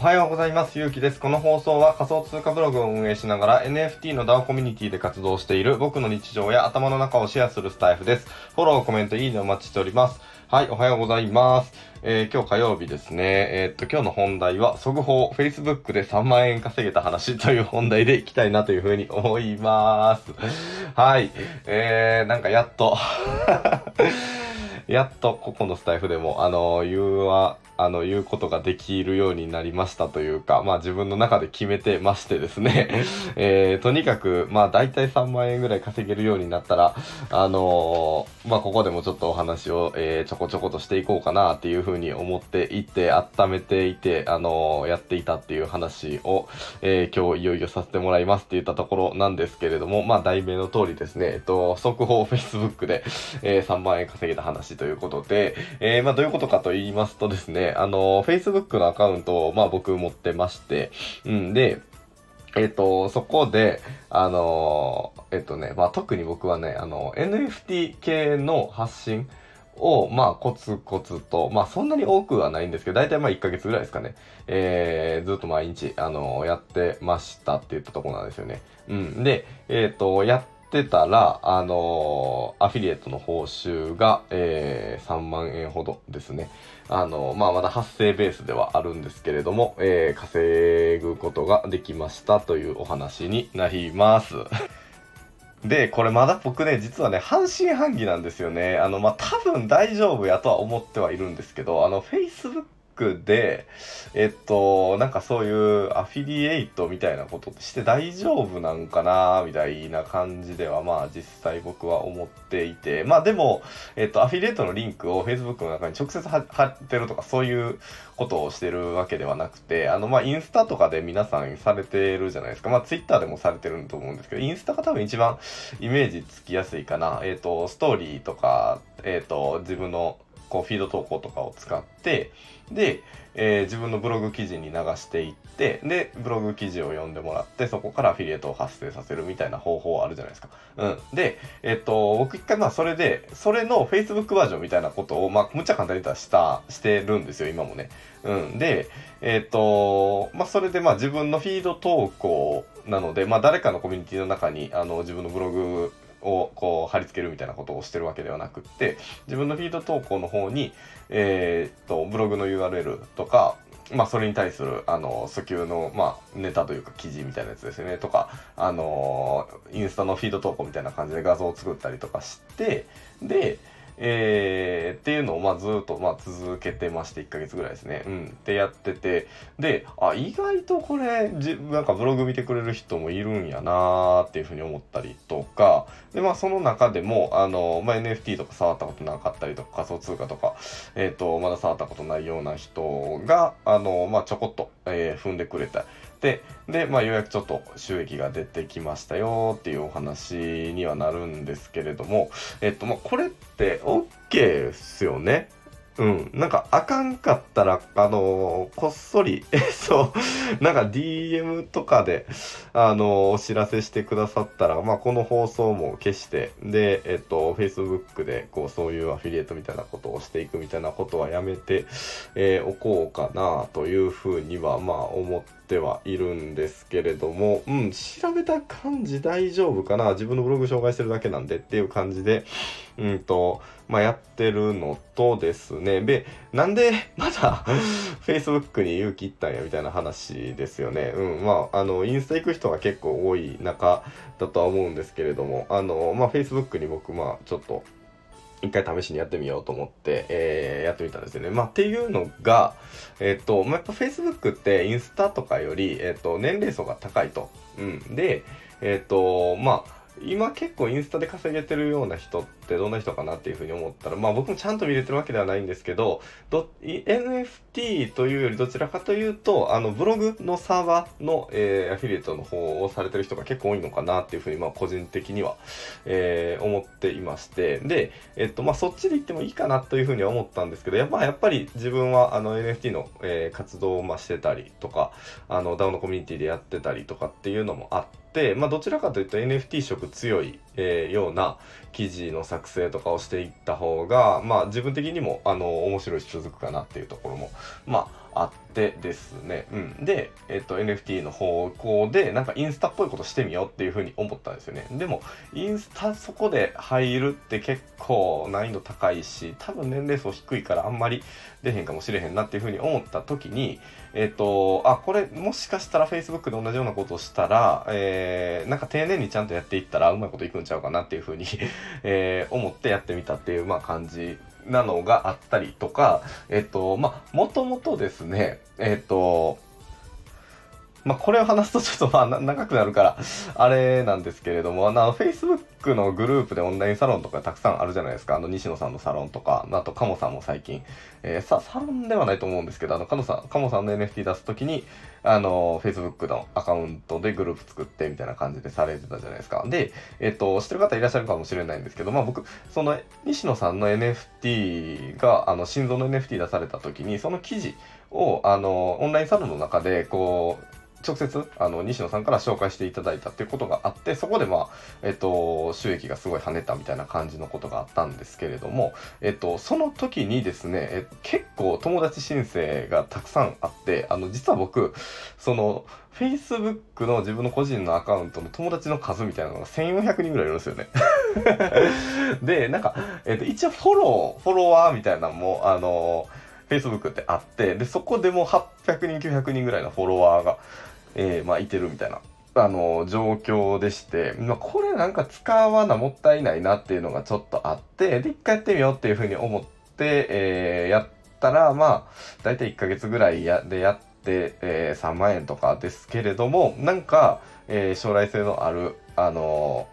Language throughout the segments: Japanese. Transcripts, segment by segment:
おはようございます。ゆうきです。この放送は仮想通貨ブログを運営しながら NFT の DAO コミュニティで活動している僕の日常や頭の中をシェアするスタイフです。フォロー、コメント、いいねお待ちしております。はい、おはようございます。えー、今日火曜日ですね。えー、っと、今日の本題は、速報、Facebook で3万円稼げた話という本題でいきたいなというふうに思います。はい、えー、なんかやっと、やっとここのスタイフでも、あの、言うは、あの、言うことができるようになりましたというか、まあ自分の中で決めてましてですね、えー、とにかく、まあ大体3万円ぐらい稼げるようになったら、あのーまあここでもちょっとお話を、えーちょこちょことしていこうかなっていうふうに思っていて、温めていて、あのーやっていたっていう話を、えー今日いよいよさせてもらいますって言ったところなんですけれども、まあ題名の通りですね、えっと、速報 Facebook で、えー3万円稼げた話ということで、えーまあどういうことかと言いますとですね、あの、Facebook のアカウントを、まあ僕持ってまして、うんで、えっ、と、そこで、あのえっ、とね、まあ特に僕はね、あの、NFT 系の発信を、まあコツコツと、まあそんなに多くはないんですけど、大体まあ1ヶ月ぐらいですかね、えー、ずっと毎日、あのやってましたって言ったところなんですよね。うん。で、えっ、と、やってたら、あのアフィリエイトの報酬が、えー、3万円ほどですね。あの、まあ、まだ発生ベースではあるんですけれども、えー、稼ぐことができましたというお話になります。で、これまだ僕ね、実はね、半信半疑なんですよね。あの、まあ、多分大丈夫やとは思ってはいるんですけど、あの、Facebook で、えっと、なんかそういうアフィリエイトみたいなことして大丈夫なんかなみたいな感じでは、まあ実際僕は思っていて、まあでも、えっと、アフィリエイトのリンクを Facebook の中に直接貼ってるとかそういうことをしてるわけではなくて、あの、まあインスタとかで皆さんされてるじゃないですか。まあ Twitter でもされてると思うんですけど、インスタが多分一番イメージつきやすいかな。えっと、ストーリーとか、えっと、自分のこうフィード投稿とかを使って、で、えー自分のブログ記事に流していって、で、ブログ記事を読んでもらって、そこからアフィリエイトを発生させるみたいな方法あるじゃないですか。うん。で、えっと、僕一回まあそれで、それの Facebook バージョンみたいなことを、まあむっちゃ簡単に言ったらした、してるんですよ、今もね。うん。で、えっと、まあそれでまあ自分のフィード投稿なので、まあ誰かのコミュニティの中に、あの、自分のブログをこう貼り付けるみたいなことをしてるわけではなくって自分のフィード投稿の方に、えーっとブログの URL とかまあそれに対するあの訴求の、まあ、ネタというか記事みたいなやつですよね。とかあのインスタのフィード投稿みたいな感じで画像を作ったりとかしてでえーっていうのをまあずっとまあ続けてまして1ヶ月ぐらいですね。うん。ってやっててであ意外とこれじなんかブログ見てくれる人もいるんやなーっていうふうに思ったりとかでまあその中でもあの、まあ、NFT とか触ったことなかったりとか仮想通貨とか、えー、とまだ触ったことないような人があの、まあ、ちょこっと、えー踏んでくれた。でで、まあ、ようやくちょっと収益が出てきましたよっていうお話にはなるんですけれども、えっと、まあ、これって OK っすよね。うん。なんか、あかんかったら、あのーこっそり、えそう、なんか DM とかで、あのーお知らせしてくださったら、まあ、この放送も消して、で、えっと、Facebook で、こう、そういうアフィリエイトみたいなことをしていくみたいなことはやめて、えーおこうかな、というふうには、まあ、思ってはいるんですけれども、うん、調べた感じ大丈夫かな自分のブログ紹介してるだけなんでっていう感じで、うんと、まあ、やってるのとですね。ねで、なんで まだ Facebook に勇気いったんやみたいな話ですよね。うん。まあ、あの、インスタ行く人が結構多い中だとは思うんですけれども、あの、まあ、Facebook に僕、まあ、ちょっと、一回試しにやってみようと思って、えーやってみたんですよね。まあ、っていうのが、えっ、と、まあ、やっぱ Facebook ってインスタとかより、えっ、と、年齢層が高いと。うん。で、えっ、と、まあ、今結構インスタで稼げてるような人ってどんな人かなっていうふうに思ったら、まあ僕もちゃんと見れてるわけではないんですけど、ど NFT というよりどちらかというと、あのブログのサーバーの、えーアフィリエイトの方をされてる人が結構多いのかなっていうふうに、まあ個人的には、えー思っていまして、で、えっと、まあそっちで行ってもいいかなというふうには思ったんですけど、やっぱやっぱり自分はあの NFT の、えー活動をましてたりとか、あの DAO のコミュニティでやってたりとかっていうのもあってって、まあどちらかというと NFT 色強いえー、ような記事の作成とかをしていった方が、まあ自分的にも、あの、面白いし続くかなっていうところも、まあ、あってですね。うん。で、えっ、と、NFT の方向で、なんかインスタっぽいことしてみようっていうふうに思ったんですよね。でも、インスタそこで入るって結構難易度高いし、多分年齢層低いからあんまり出へんかもしれへんなっていうふうに思った時に、えっ、と、あ、これもしかしたら Facebook で同じようなことをしたら、えー、なんか丁寧にちゃんとやっていったらうまいこといくんちゃうかなっていうふうにえー、思ってやってみたっていう、まあ、感じなのがあったりとか、えっと、まあ、もともとですね、えっと、まあ、これを話すとちょっとまあ長くなるから、あれなんですけれども、あの、Facebook クのグループでオンラインサロンとかたくさんあるじゃないですか。あの、西野さんのサロンとか、あと、カモさんも最近、えー、サロンではないと思うんですけど、あの、カモさん、カモさんの NFT 出すときに、あの、Facebook のアカウントでグループ作ってみたいな感じでされてたじゃないですか。で、えっ、と、知ってる方いらっしゃるかもしれないんですけど、まあ僕、その、西野さんの NFT が、あの、心臓の NFT 出された時に、その記事を、あの、オンラインサロンの中で、こう、直接あの西野さんから紹介していただいたっていうことがあってそこでまあえっと収益がすごい跳ねたみたいな感じのことがあったんですけれどもえっとその時にですねえ結構友達申請がたくさんあってあの実は僕その Facebook の自分の個人のアカウントの友達の数みたいなのが1400人ぐらいいるんですよね。でなんか、えっと、一応フォローフォロワーみたいなのもあの Facebook ってあってでそこでも800人900人ぐらいのフォロワーがえー、まあ、いてるみたいな、あの、状況でして、まあ、これなんか使わなもったいないなっていうのがちょっとあって、で、一回やってみようっていうふうに思って、えー、やったら、まあ、だいたい1ヶ月ぐらいやでやって、えー、3万円とかですけれども、なんか、え、将来性のある、あの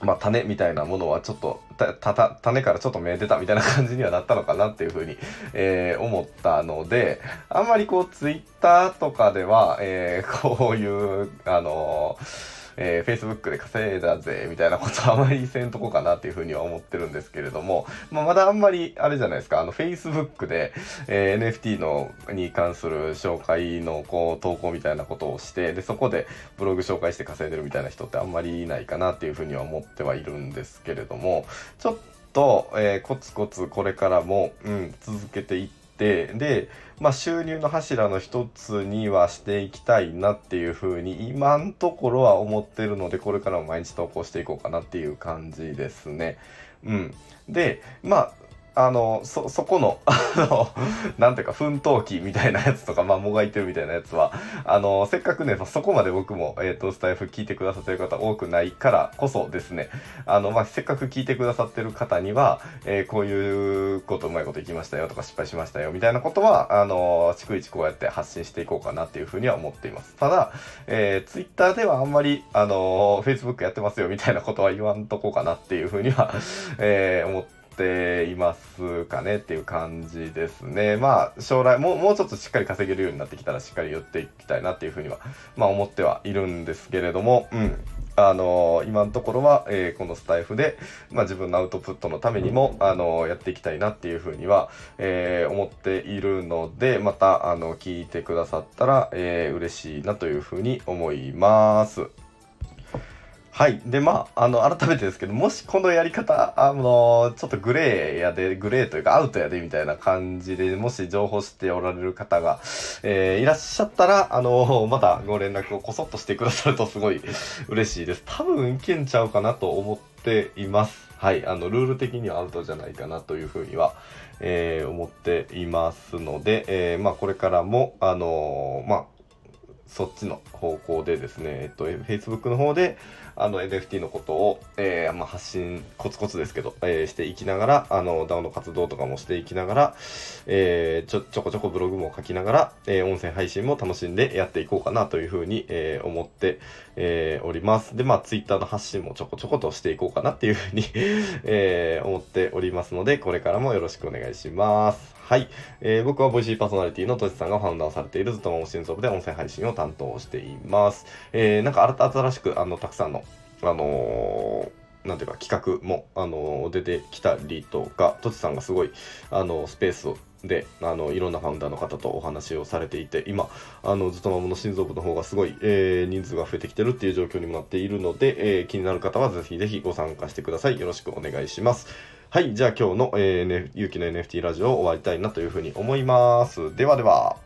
まあ、種みたいなものはちょっとたた種からちょっと見えてたみたいな感じにはなったのかなっていうふうに、えー、思ったのであんまりこうツイッターとかでは、えー、こういうあのーえー、Facebook で稼いだぜ、みたいなことあまりせんとこかなっていうふうには思ってるんですけれども、まあ、まだあんまり、あれじゃないですか、あの、Facebook で、えー、NFT の、に関する紹介の、こう、投稿みたいなことをして、で、そこでブログ紹介して稼いでるみたいな人ってあんまりいないかなっていうふうには思ってはいるんですけれども、ちょっと、えー、コツコツこれからも、うん、続けていって、で、まあ、収入の柱の一つにはしていきたいなっていうふうに今んところは思ってるのでこれからも毎日投稿していこうかなっていう感じですね。うん、でまああの、そ、そこの、あの、なんていうか、奮闘機みたいなやつとか、まあ、もがいてるみたいなやつは、あの、せっかくね、そこまで僕も、えっ、ー、と、スタイフ聞いてくださってる方多くないからこそですね、あの、まあ、せっかく聞いてくださってる方には、えー、こういうことうまいこといきましたよとか失敗しましたよみたいなことは、あの、逐一こうやって発信していこうかなっていうふうには思っています。ただ、えー、ツイッターではあんまり、あの、Facebook やってますよみたいなことは言わんとこうかなっていうふうには、えー、思ってていますかねっていう感じですね。まあ将来もうもうちょっとしっかり稼げるようになってきたらしっかり言っていきたいなっていうふうにはまあ思ってはいるんですけれども、うん。あのー、今のところは、えー、このスタイフで、まあ、自分のアウトプットのためにも、あのー、やっていきたいなっていうふうには、え思っているので、また、あの、聞いてくださったら、え嬉しいなというふうに思います。はい。で、まあ、あの、改めてですけど、もしこのやり方、あの、ちょっとグレーやで、グレーというかアウトやでみたいな感じで、もし情報しておられる方が、えー、いらっしゃったら、あの、またご連絡をこそっとしてくださるとすごい 嬉しいです。多分いけんちゃうかなと思っています。はい。あの、ルール的にはアウトじゃないかなというふうには、えー、思っていますので、えー、まあ、これからも、あのまあ、そっちの方向でですね、えっと、Facebook の方で、あの NFT のことを、えー、まあ、発信コツコツですけど、えー、していきながらあの DAO の活動とかもしていきながら、えー、ちょちょこちょこブログも書きながら、え音声配信も楽しんでやっていこうかなというふうに、え思って、えおります。でまあ Twitter の発信もちょこちょことしていこうかなっていうふうに え思っておりますのでこれからもよろしくお願いします。はい。えー、僕はボイシーパーソナリティのトシさんがファウンダーされているずっとも新装部で音声配信を担当しています。えー、なんか新しく、あの、たくさんの、あのなんていうか企画も、あの出てきたりとか、とちさんがすごい、あのスペースであのいろんなファウンダーの方とお話をされていて今あのずっとまもの心臓部の方がすごい、えー、人数が増えてきてるっていう状況にもなっているので、えー、気になる方はぜひぜひご参加してくださいよろしくお願いしますはい、じゃあ今日の、えー、ね、ゆうの NFT ラジオを終わりたいなというふうに思います。ではでは。